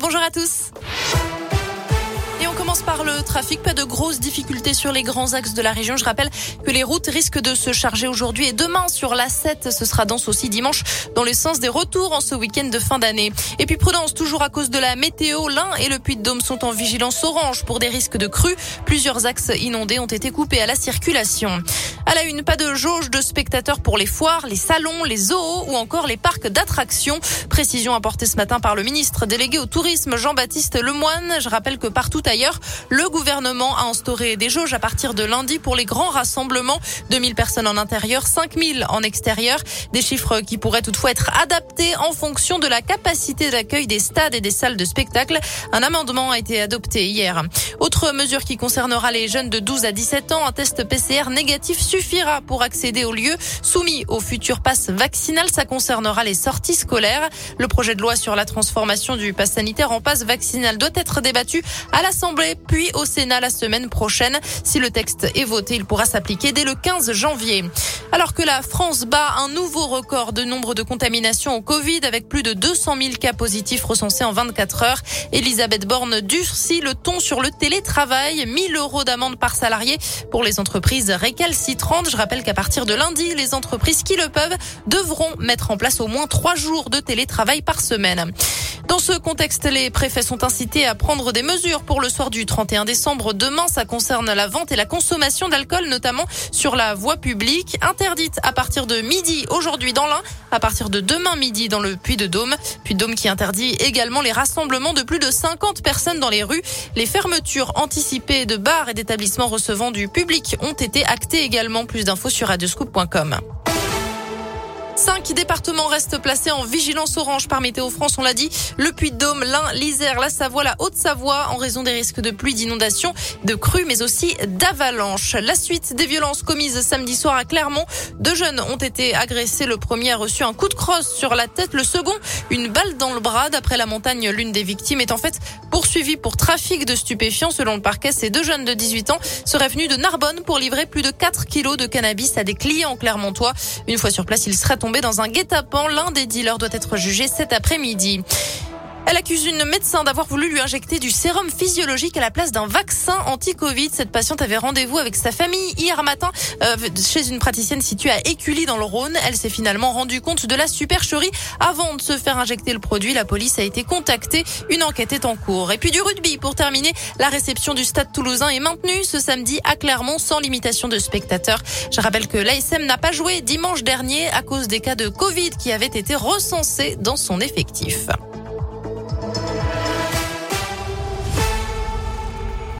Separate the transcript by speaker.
Speaker 1: Bonjour à tous. Commence par le trafic. Pas de grosses difficultés sur les grands axes de la région. Je rappelle que les routes risquent de se charger aujourd'hui et demain sur la 7. Ce sera dense aussi dimanche dans le sens des retours en ce week-end de fin d'année. Et puis prudence toujours à cause de la météo. L'Ain et le Puy-de-Dôme sont en vigilance orange pour des risques de crues. Plusieurs axes inondés ont été coupés à la circulation. À la une, pas de jauge de spectateurs pour les foires, les salons, les zoos ou encore les parcs d'attractions. Précision apportée ce matin par le ministre délégué au tourisme Jean-Baptiste Lemoine. Je rappelle que partout ailleurs, le gouvernement a instauré des jauges à partir de lundi pour les grands rassemblements. 2000 personnes en intérieur, 5000 en extérieur. Des chiffres qui pourraient toutefois être adaptés en fonction de la capacité d'accueil des stades et des salles de spectacle. Un amendement a été adopté hier. Autre mesure qui concernera les jeunes de 12 à 17 ans, un test PCR négatif suffira pour accéder aux lieux soumis au futur pass vaccinal. Ça concernera les sorties scolaires. Le projet de loi sur la transformation du pass sanitaire en pass vaccinal doit être débattu à l'Assemblée puis au Sénat la semaine prochaine. Si le texte est voté, il pourra s'appliquer dès le 15 janvier. Alors que la France bat un nouveau record de nombre de contaminations au Covid avec plus de 200 000 cas positifs recensés en 24 heures, Elisabeth Borne durcit le ton sur le télétravail. 1000 euros d'amende par salarié pour les entreprises récalcitrantes je rappelle qu'à partir de lundi, les entreprises qui le peuvent devront mettre en place au moins trois jours de télétravail par semaine. Dans ce contexte, les préfets sont incités à prendre des mesures pour le soir du 31 décembre. Demain, ça concerne la vente et la consommation d'alcool, notamment sur la voie publique, interdite à partir de midi aujourd'hui dans l'Ain, à partir de demain midi dans le Puy-de-Dôme. Puy-de-Dôme qui interdit également les rassemblements de plus de 50 personnes dans les rues. Les fermetures anticipées de bars et d'établissements recevant du public ont été actées également. Plus d'infos sur radioscoop.com. Cinq départements restent placés en vigilance orange par Météo France. On l'a dit, le Puy-de-Dôme, l'Ain, l'Isère, la Savoie, la Haute-Savoie, en raison des risques de pluie, d'inondations, de crues, mais aussi d'avalanches. La suite des violences commises samedi soir à Clermont. Deux jeunes ont été agressés. Le premier a reçu un coup de crosse sur la tête. Le second, une balle dans le bras. D'après la montagne, l'une des victimes est en fait poursuivie pour trafic de stupéfiants. Selon le parquet, ces deux jeunes de 18 ans seraient venus de Narbonne pour livrer plus de 4 kilos de cannabis à des clients clermontois. Une fois sur place, ils seraient tombé dans un guet-apens. L'un des dealers doit être jugé cet après-midi. Elle accuse une médecin d'avoir voulu lui injecter du sérum physiologique à la place d'un vaccin anti-Covid. Cette patiente avait rendez-vous avec sa famille hier matin euh, chez une praticienne située à Écully dans le Rhône. Elle s'est finalement rendue compte de la supercherie avant de se faire injecter le produit. La police a été contactée. Une enquête est en cours. Et puis du rugby pour terminer. La réception du stade toulousain est maintenue ce samedi à Clermont sans limitation de spectateurs. Je rappelle que l'ASM n'a pas joué dimanche dernier à cause des cas de Covid qui avaient été recensés dans son effectif.